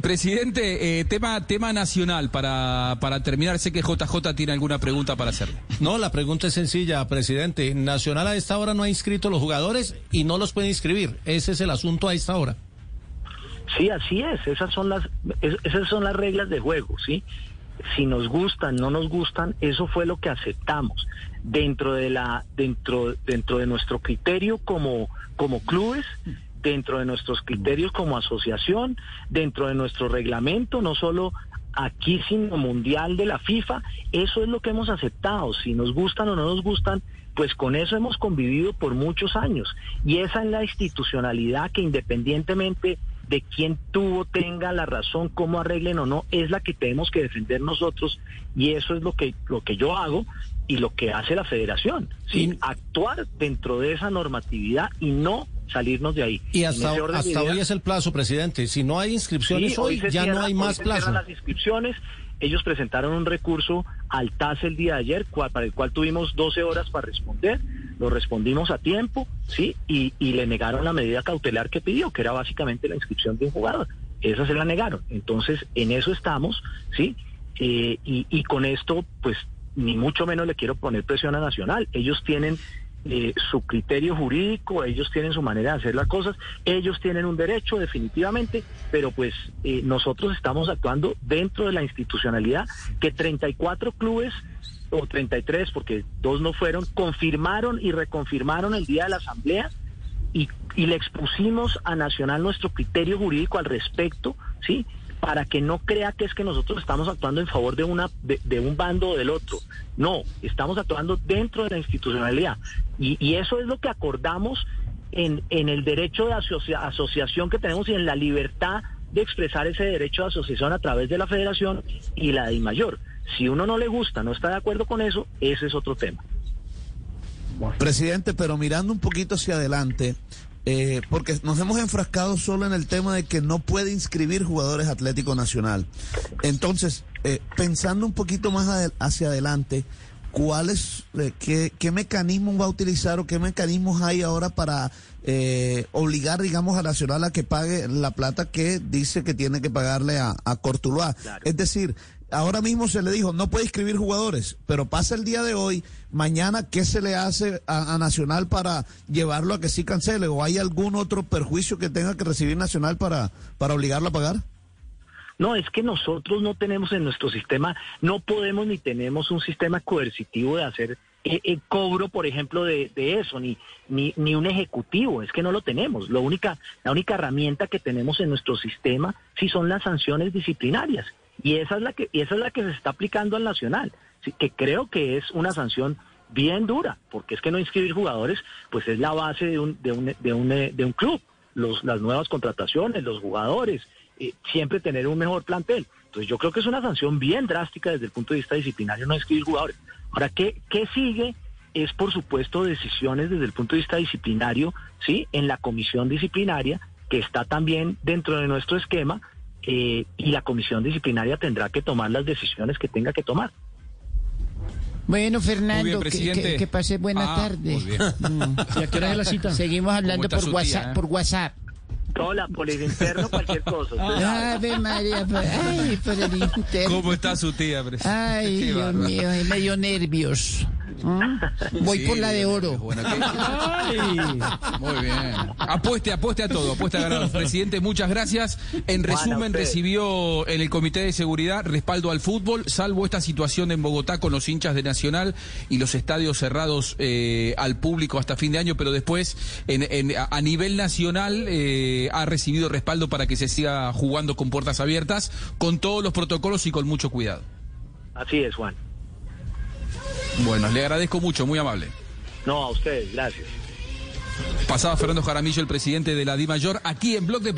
presidente, eh, tema, tema nacional para, para terminar. Sé que JJ tiene alguna pregunta para hacerle. No, la pregunta es sencilla, presidente. Nacional a esta hora no ha inscrito los jugadores y no los puede inscribir. Ese es el asunto a esta hora. Sí, así es. Esas son las, esas son las reglas de juego, ¿sí? Si nos gustan, no nos gustan, eso fue lo que aceptamos dentro de la, dentro, dentro de nuestro criterio como, como clubes dentro de nuestros criterios como asociación, dentro de nuestro reglamento, no solo aquí, sino mundial de la FIFA. Eso es lo que hemos aceptado. Si nos gustan o no nos gustan, pues con eso hemos convivido por muchos años. Y esa es la institucionalidad que independientemente de quién tuvo, tenga la razón, cómo arreglen o no, es la que tenemos que defender nosotros y eso es lo que, lo que yo hago y lo que hace la federación, sin actuar dentro de esa normatividad y no salirnos de ahí. Y hasta, hasta hoy es el plazo, presidente. Si no hay inscripciones hoy, ya no hay más plazo. las inscripciones. Ellos presentaron un recurso al TAS el día de ayer, para el cual tuvimos 12 horas para responder. Lo respondimos a tiempo, ¿sí? Y, y le negaron la medida cautelar que pidió, que era básicamente la inscripción de un jugador. Esa se la negaron. Entonces, en eso estamos, ¿sí? Eh, y, y con esto, pues, ni mucho menos le quiero poner presión a Nacional. Ellos tienen eh, su criterio jurídico, ellos tienen su manera de hacer las cosas, ellos tienen un derecho definitivamente, pero pues eh, nosotros estamos actuando dentro de la institucionalidad que 34 clubes o 33, porque dos no fueron, confirmaron y reconfirmaron el día de la asamblea y, y le expusimos a Nacional nuestro criterio jurídico al respecto, ¿sí? Para que no crea que es que nosotros estamos actuando en favor de una de, un bando o del otro. No, estamos actuando dentro de la institucionalidad. Y, y eso es lo que acordamos en, en el derecho de asociación que tenemos y en la libertad de expresar ese derecho de asociación a través de la federación y la de mayor. Si uno no le gusta, no está de acuerdo con eso, ese es otro tema. Presidente, pero mirando un poquito hacia adelante, eh, porque nos hemos enfrascado solo en el tema de que no puede inscribir jugadores Atlético Nacional. Entonces, eh, pensando un poquito más hacia adelante, ¿cuáles, eh, qué, qué mecanismos va a utilizar o qué mecanismos hay ahora para obligar, digamos, a Nacional a que pague la plata que dice que tiene que pagarle a, a Cortuluá? Es decir, ahora mismo se le dijo, no puede inscribir jugadores, pero pasa el día de hoy, mañana, ¿qué se le hace a, Nacional para llevarlo a que sí cancele? ¿O hay algún otro perjuicio que tenga que recibir Nacional para, para obligarlo a pagar? No, es que nosotros no tenemos en nuestro sistema, no podemos ni tenemos un sistema coercitivo de hacer eh, eh, cobro, por ejemplo, de, eso, ni, ni, ni, un ejecutivo, es que no lo tenemos. Lo única, la única herramienta que tenemos en nuestro sistema sí son las sanciones disciplinarias. Y esa es la que, y esa es la que se está aplicando al Nacional, que creo que es una sanción bien dura, porque es que no inscribir jugadores, pues es la base de un, de un, de un, de un club. Los, las nuevas contrataciones, los jugadores, eh, siempre tener un mejor plantel. Entonces yo creo que es una sanción bien drástica desde el punto de vista disciplinario no inscribir jugadores. Ahora, ¿qué, qué sigue? Es, por supuesto, decisiones desde el punto de vista disciplinario, ¿sí? En la comisión disciplinaria, que está también dentro de nuestro esquema, eh, y la comisión disciplinaria tendrá que tomar las decisiones que tenga que tomar. Bueno, Fernando, que, pase buena ah, tarde. ¿Y a qué hora es la cita? Seguimos hablando por WhatsApp, por WhatsApp. Hola, por el interno, cualquier cosa. Ave María, ay, por el interno. ¿Cómo está su tía, presidente? Ay, Dios mío, me dio nervios. ¿Ah? Voy por la de oro. muy bien. Apueste, apueste a todo, apueste a ganar. Presidente, muchas gracias. En resumen, recibió en el Comité de Seguridad respaldo al fútbol, salvo esta situación en Bogotá con los hinchas de Nacional y los estadios cerrados eh, al público hasta fin de año, pero después en, a nivel nacional eh, ha recibido respaldo para que se siga jugando con puertas abiertas, con todos los protocolos y con mucho cuidado. Así es, Juan. Bueno, le agradezco mucho, muy amable. No, a ustedes, gracias. Pasaba Fernando Jaramillo, el presidente de la Di Mayor, aquí en Blog de